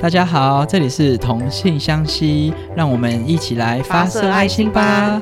大家好，这里是同性相吸，让我们一起来发射爱心吧。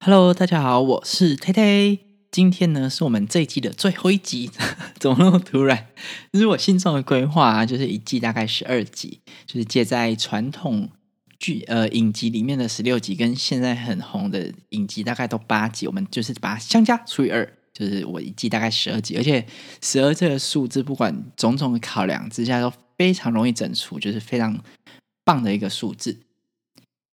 Hello，大家好，我是 t 推。今天呢是我们这一季的最后一集，怎么那么突然？就是我心中的规划，就是一季大概十二集，就是借在传统剧呃影集里面的十六集，跟现在很红的影集大概都八集，我们就是把它相加除以二。就是我一季大概十二集，而且十二这个数字，不管种种考量之下，都非常容易整除，就是非常棒的一个数字。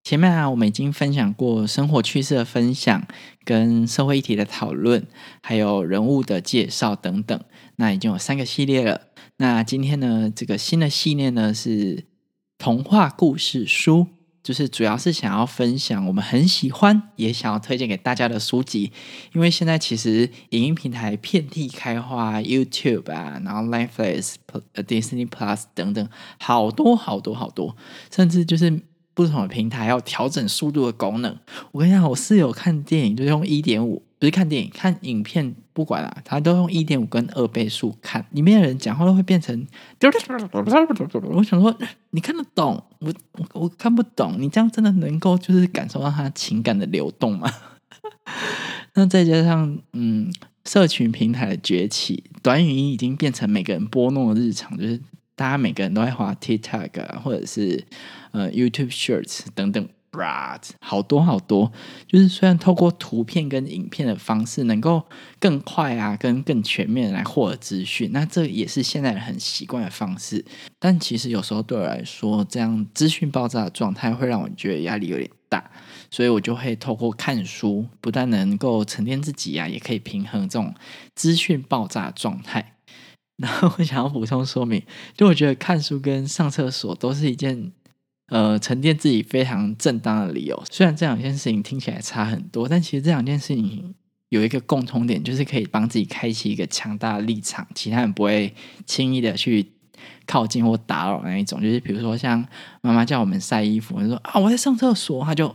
前面啊，我们已经分享过生活趣事的分享，跟社会议题的讨论，还有人物的介绍等等，那已经有三个系列了。那今天呢，这个新的系列呢是童话故事书。就是主要是想要分享我们很喜欢也想要推荐给大家的书籍，因为现在其实影音平台遍地开花，YouTube 啊，然后 Netflix、Disney Plus 等等，好多好多好多，甚至就是不同的平台要调整速度的功能。我跟你讲，我室友看电影就用一点五。不是看电影，看影片，不管啊，他都用一点五跟二倍速看，里面的人讲话都会变成。我想说，你看得懂，我我我看不懂，你这样真的能够就是感受到他情感的流动吗？那再加上嗯，社群平台的崛起，短语音已经变成每个人拨弄的日常，就是大家每个人都在滑 TikTok 或者是呃 YouTube Shorts 等等。好多好多，就是虽然透过图片跟影片的方式，能够更快啊，跟更全面来获得资讯，那这也是现在人很习惯的方式。但其实有时候对我来说，这样资讯爆炸的状态会让我觉得压力有点大，所以我就会透过看书，不但能够沉淀自己啊，也可以平衡这种资讯爆炸的状态。然后我想要补充说明，就我觉得看书跟上厕所都是一件。呃，沉淀自己非常正当的理由。虽然这两件事情听起来差很多，但其实这两件事情有一个共同点，就是可以帮自己开启一个强大的立场，其他人不会轻易的去靠近或打扰那一种。就是比如说，像妈妈叫我们晒衣服，说啊我在上厕所，他就。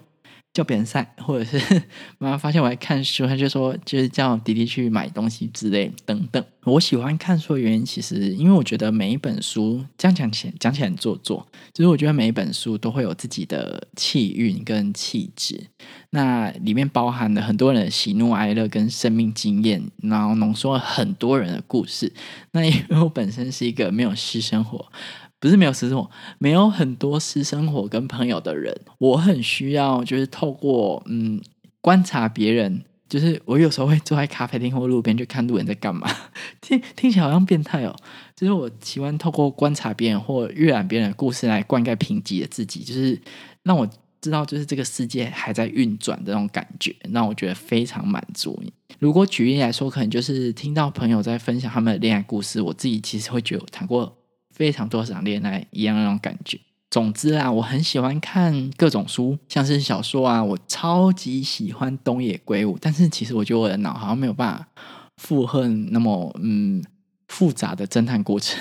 叫别人晒，或者是妈妈发现我在看书，她就说就是叫弟弟去买东西之类等等。我喜欢看书的原因，其实因为我觉得每一本书这样讲起来讲起来很做作，就是我觉得每一本书都会有自己的气韵跟气质，那里面包含了很多人的喜怒哀乐跟生命经验，然后浓缩了很多人的故事。那因为我本身是一个没有私生活。不是没有私生活，没有很多私生活跟朋友的人，我很需要就是透过嗯观察别人，就是我有时候会坐在咖啡厅或路边去看路人在干嘛，听听起来好像变态哦，就是我喜欢透过观察别人或阅览别人的故事来灌溉贫瘠的自己，就是让我知道就是这个世界还在运转的那种感觉，让我觉得非常满足。如果举例来说，可能就是听到朋友在分享他们的恋爱故事，我自己其实会觉得我谈过。非常多场恋爱一样那种感觉。总之啊，我很喜欢看各种书，像是小说啊，我超级喜欢东野圭吾。但是其实我觉得我的脑好像没有办法负荷那么嗯复杂的侦探过程。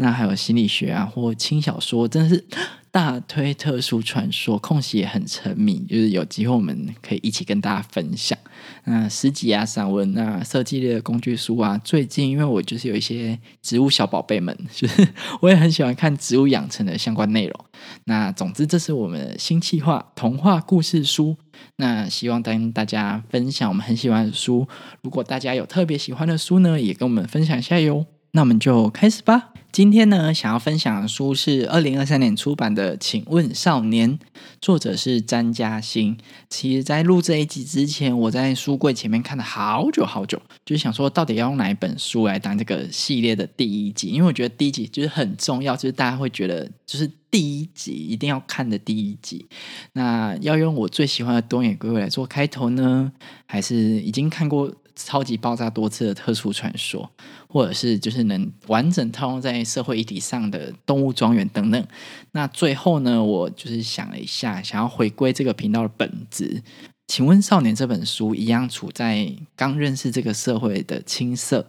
那还有心理学啊，或轻小说，真的是。大推特殊传说，空隙也很沉迷，就是有机会我们可以一起跟大家分享。那诗集啊、散文啊、设计类的工具书啊，最近因为我就是有一些植物小宝贝们，就是我也很喜欢看植物养成的相关内容。那总之，这是我们的新计划——童话故事书。那希望跟大家分享我们很喜欢的书。如果大家有特别喜欢的书呢，也跟我们分享一下哟。那我们就开始吧。今天呢，想要分享的书是二零二三年出版的《请问少年》，作者是詹嘉欣。其实，在录这一集之前，我在书柜前面看了好久好久，就是想说，到底要用哪一本书来当这个系列的第一集？因为我觉得第一集就是很重要，就是大家会觉得，就是第一集一定要看的第一集。那要用我最喜欢的东野圭吾来做开头呢，还是已经看过？超级爆炸多次的特殊传说，或者是就是能完整套用在社会议题上的动物庄园等等。那最后呢，我就是想了一下，想要回归这个频道的本质。请问《少年》这本书一样处在刚认识这个社会的青涩，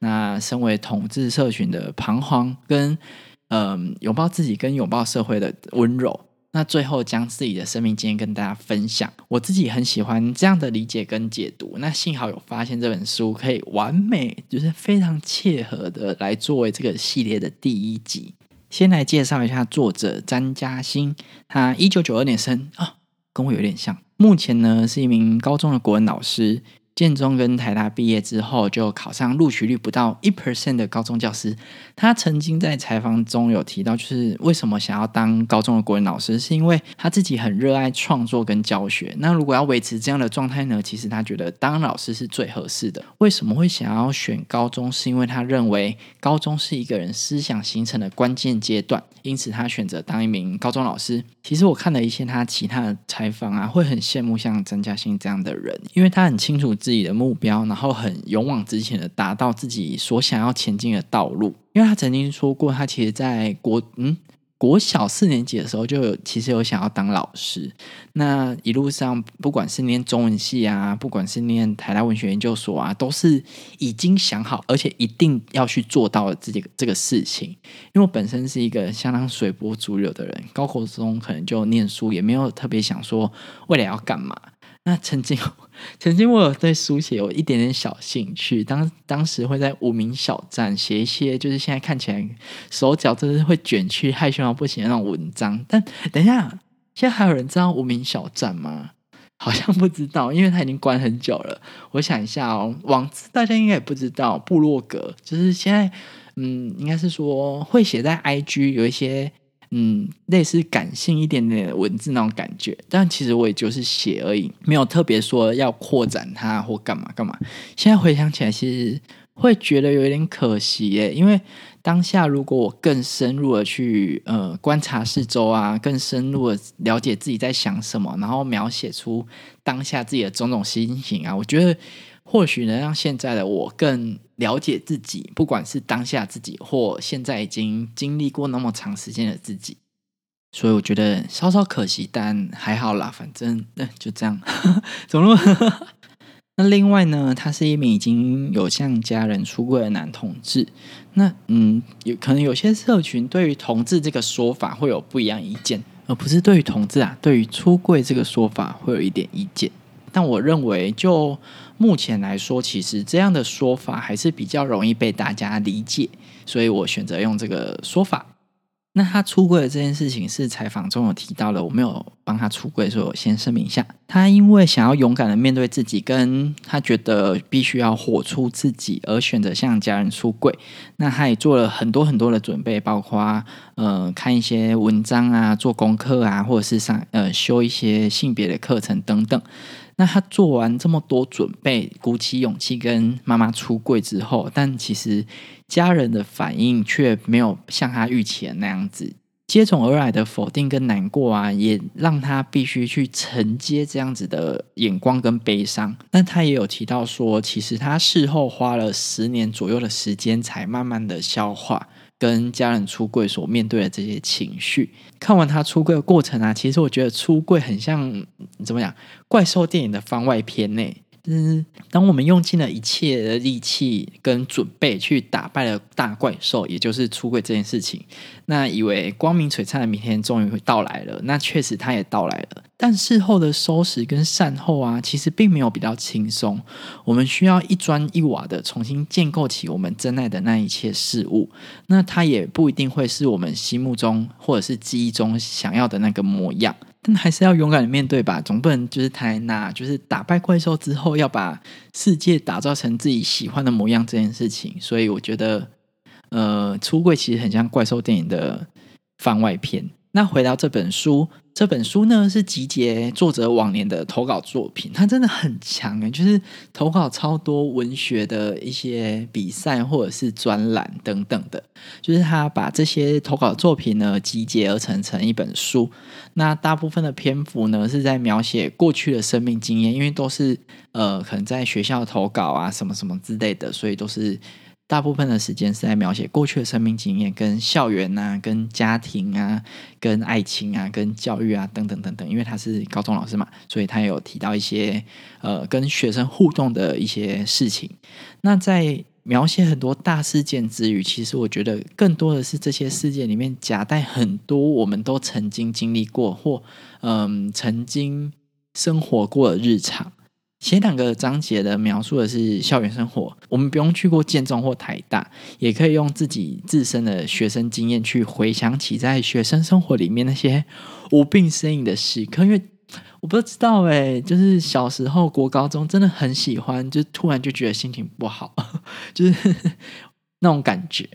那身为统治社群的彷徨，跟嗯拥抱自己跟拥抱社会的温柔。那最后将自己的生命经验跟大家分享。我自己很喜欢这样的理解跟解读。那幸好有发现这本书可以完美，就是非常切合的来作为这个系列的第一集。先来介绍一下作者詹嘉欣，他一九九二年生啊，跟我有点像。目前呢是一名高中的国文老师。建中跟台大毕业之后，就考上录取率不到一 percent 的高中教师。他曾经在采访中有提到，就是为什么想要当高中的国文老师，是因为他自己很热爱创作跟教学。那如果要维持这样的状态呢？其实他觉得当老师是最合适的。为什么会想要选高中？是因为他认为高中是一个人思想形成的关键阶段，因此他选择当一名高中老师。其实我看了一些他其他的采访啊，会很羡慕像曾嘉欣这样的人，因为他很清楚自己的目标，然后很勇往直前的达到自己所想要前进的道路。因为他曾经说过，他其实在国嗯。国小四年级的时候，就有其实有想要当老师。那一路上，不管是念中文系啊，不管是念台大文学研究所啊，都是已经想好，而且一定要去做到自己这个事情。因为我本身是一个相当随波逐流的人，高考中可能就念书，也没有特别想说未来要干嘛。那曾经，曾经我有对书写有一点点小兴趣，当当时会在无名小站写一些，就是现在看起来手脚真是会卷曲、害羞到不行的那种文章。但等一下，现在还有人知道无名小站吗？好像不知道，因为它已经关很久了。我想一下哦，网字大家应该也不知道，部落格就是现在，嗯，应该是说会写在 IG 有一些。嗯，类似感性一点点的文字那种感觉，但其实我也就是写而已，没有特别说要扩展它或干嘛干嘛。现在回想起来，其实会觉得有点可惜耶，因为当下如果我更深入的去呃观察四周啊，更深入的了解自己在想什么，然后描写出当下自己的种种心情啊，我觉得。或许能让现在的我更了解自己，不管是当下自己，或现在已经经历过那么长时间的自己，所以我觉得稍稍可惜，但还好啦，反正那就这样。怎么了？那另外呢，他是一名已经有向家人出柜的男同志。那嗯，有可能有些社群对于同志这个说法会有不一样意见，而不是对于同志啊，对于出柜这个说法会有一点意见。但我认为，就目前来说，其实这样的说法还是比较容易被大家理解，所以我选择用这个说法。那他出柜的这件事情是采访中有提到的，我没有帮他出柜，所以我先声明一下。他因为想要勇敢的面对自己，跟他觉得必须要活出自己，而选择向家人出柜。那他也做了很多很多的准备，包括呃看一些文章啊，做功课啊，或者是上呃修一些性别的课程等等。那他做完这么多准备，鼓起勇气跟妈妈出柜之后，但其实家人的反应却没有像他预期的那样子，接踵而来的否定跟难过啊，也让他必须去承接这样子的眼光跟悲伤。那他也有提到说，其实他事后花了十年左右的时间，才慢慢的消化。跟家人出柜所面对的这些情绪，看完他出柜的过程啊，其实我觉得出柜很像怎么讲怪兽电影的番外篇呢？嗯，当我们用尽了一切的力气跟准备去打败了大怪兽，也就是出柜这件事情，那以为光明璀璨的明天终于会到来了。那确实，它也到来了。但事后的收拾跟善后啊，其实并没有比较轻松。我们需要一砖一瓦的重新建构起我们真爱的那一切事物。那它也不一定会是我们心目中或者是记忆中想要的那个模样。但还是要勇敢的面对吧，总不能就是太那，就是打败怪兽之后要把世界打造成自己喜欢的模样这件事情。所以我觉得，呃，出柜其实很像怪兽电影的番外篇。那回到这本书。这本书呢是集结作者往年的投稿作品，他真的很强诶，就是投稿超多文学的一些比赛或者是专栏等等的，就是他把这些投稿作品呢集结而成成一本书。那大部分的篇幅呢是在描写过去的生命经验，因为都是呃可能在学校投稿啊什么什么之类的，所以都是。大部分的时间是在描写过去的生命经验，跟校园啊、跟家庭啊、跟爱情啊、跟教育啊等等等等。因为他是高中老师嘛，所以他有提到一些呃跟学生互动的一些事情。那在描写很多大事件之余，其实我觉得更多的是这些事件里面夹带很多我们都曾经经历过或嗯曾经生活过的日常。前两个章节的描述的是校园生活，我们不用去过建中或台大，也可以用自己自身的学生经验去回想起在学生生活里面那些无病呻吟的时刻。因为我不知道哎，就是小时候国高中真的很喜欢，就突然就觉得心情不好，就是那种感觉。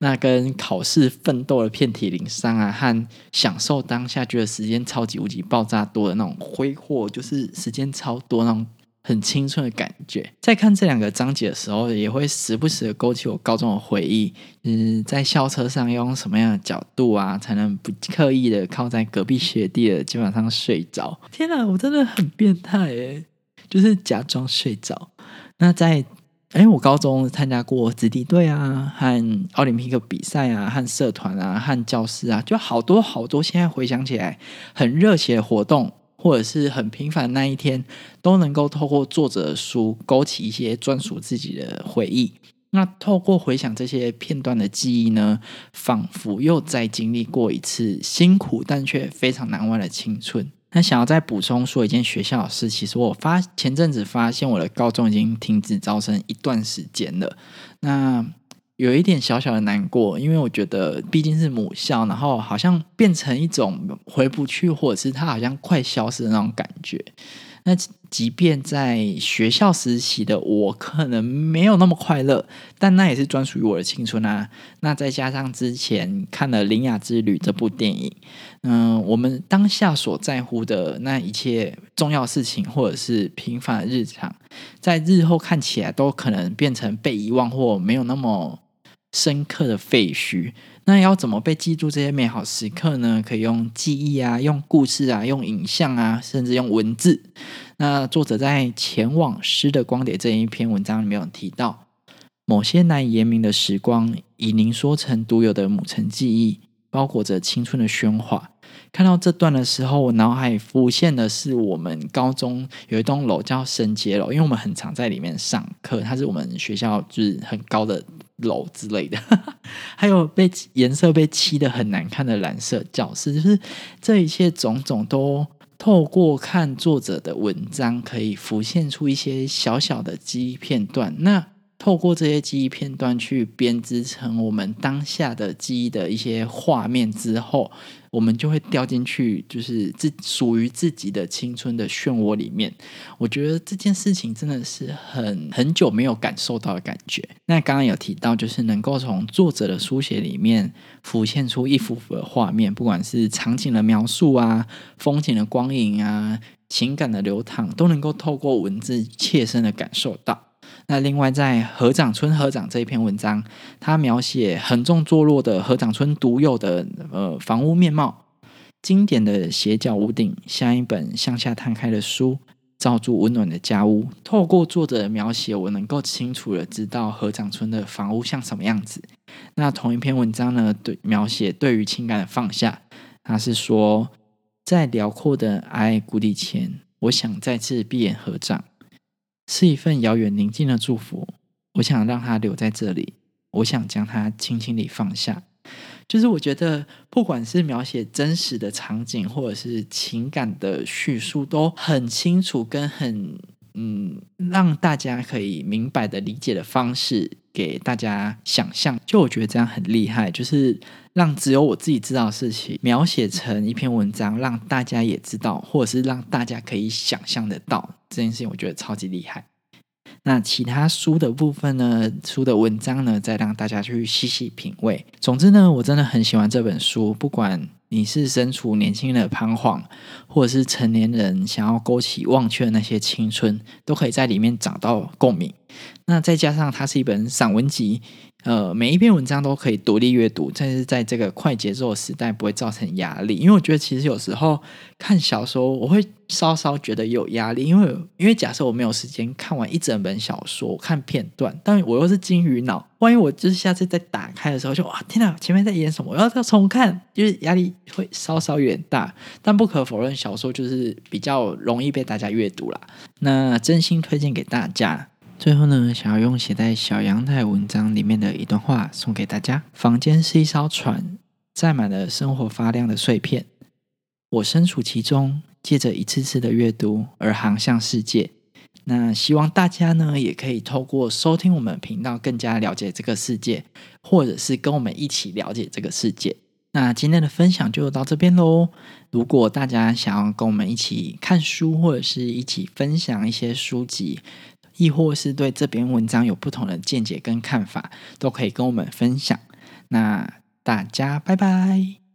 那跟考试奋斗的遍体鳞伤啊，和享受当下觉得时间超级无敌爆炸多的那种挥霍，就是时间超多那种。很青春的感觉，在看这两个章节的时候，也会时不时的勾起我高中的回忆。嗯，在校车上要用什么样的角度啊，才能不刻意的靠在隔壁学弟的肩膀上睡着？天哪，我真的很变态诶，就是假装睡着。那在哎，我高中参加过子弟队啊，和奥林匹克比赛啊，和社团啊，和教师啊，就好多好多。现在回想起来，很热血的活动。或者是很平凡的那一天，都能够透过作者的书勾起一些专属自己的回忆。那透过回想这些片段的记忆呢，仿佛又再经历过一次辛苦但却非常难忘的青春。那想要再补充说一件学校的事，其实我发前阵子发现我的高中已经停止招生一段时间了。那有一点小小的难过，因为我觉得毕竟是母校，然后好像变成一种回不去，或者是它好像快消失的那种感觉。那即便在学校实习的我，可能没有那么快乐，但那也是专属于我的青春啊。那再加上之前看了《灵雅之旅》这部电影，嗯，我们当下所在乎的那一切重要事情，或者是平凡的日常，在日后看起来都可能变成被遗忘或没有那么。深刻的废墟，那要怎么被记住这些美好时刻呢？可以用记忆啊，用故事啊，用影像啊，甚至用文字。那作者在《前往诗的光碟》这一篇文章里面有提到，某些难以言明的时光，以凝缩成独有的母城记忆，包裹着青春的喧哗。看到这段的时候，我脑海浮现的是我们高中有一栋楼叫升阶楼，因为我们很常在里面上课，它是我们学校就是很高的。楼之类的，还有被颜色被漆的很难看的蓝色教室，就是这一切种种都透过看作者的文章，可以浮现出一些小小的记忆片段。那透过这些记忆片段去编织成我们当下的记忆的一些画面之后，我们就会掉进去，就是自属于自己的青春的漩涡里面。我觉得这件事情真的是很很久没有感受到的感觉。那刚刚有提到，就是能够从作者的书写里面浮现出一幅幅的画面，不管是场景的描述啊、风景的光影啊、情感的流淌，都能够透过文字切身的感受到。那另外，在河长村河长这一篇文章，他描写横纵坐落的河长村独有的呃房屋面貌，经典的斜角屋顶，像一本向下摊开的书，罩住温暖的家屋。透过作者的描写，我能够清楚的知道河长村的房屋像什么样子。那同一篇文章呢，对描写对于情感的放下，他是说，在辽阔的爱谷底前，我想再次闭眼合掌。是一份遥远宁静的祝福，我想让它留在这里，我想将它轻轻地放下。就是我觉得，不管是描写真实的场景，或者是情感的叙述，都很清楚，跟很嗯，让大家可以明白的理解的方式，给大家想象。就我觉得这样很厉害，就是让只有我自己知道的事情，描写成一篇文章，让大家也知道，或者是让大家可以想象得到。这件事情我觉得超级厉害。那其他书的部分呢？书的文章呢？再让大家去细细品味。总之呢，我真的很喜欢这本书。不管你是身处年轻人的彷徨，或者是成年人想要勾起忘却的那些青春，都可以在里面找到共鸣。那再加上它是一本散文集。呃，每一篇文章都可以独立阅读，但是在这个快节奏的时代不会造成压力。因为我觉得其实有时候看小说，我会稍稍觉得有压力，因为因为假设我没有时间看完一整本小说，我看片段，但我又是金鱼脑，万一我就是下次再打开的时候，就哇天哪，前面在演什么？我要再重看，就是压力会稍稍有点大。但不可否认，小说就是比较容易被大家阅读啦。那真心推荐给大家。最后呢，想要用写在小阳台文章里面的一段话送给大家：房间是一艘船，载满了生活发亮的碎片。我身处其中，借着一次次的阅读而航向世界。那希望大家呢，也可以透过收听我们频道，更加了解这个世界，或者是跟我们一起了解这个世界。那今天的分享就到这边喽。如果大家想要跟我们一起看书，或者是一起分享一些书籍，亦或是对这篇文章有不同的见解跟看法，都可以跟我们分享。那大家拜拜。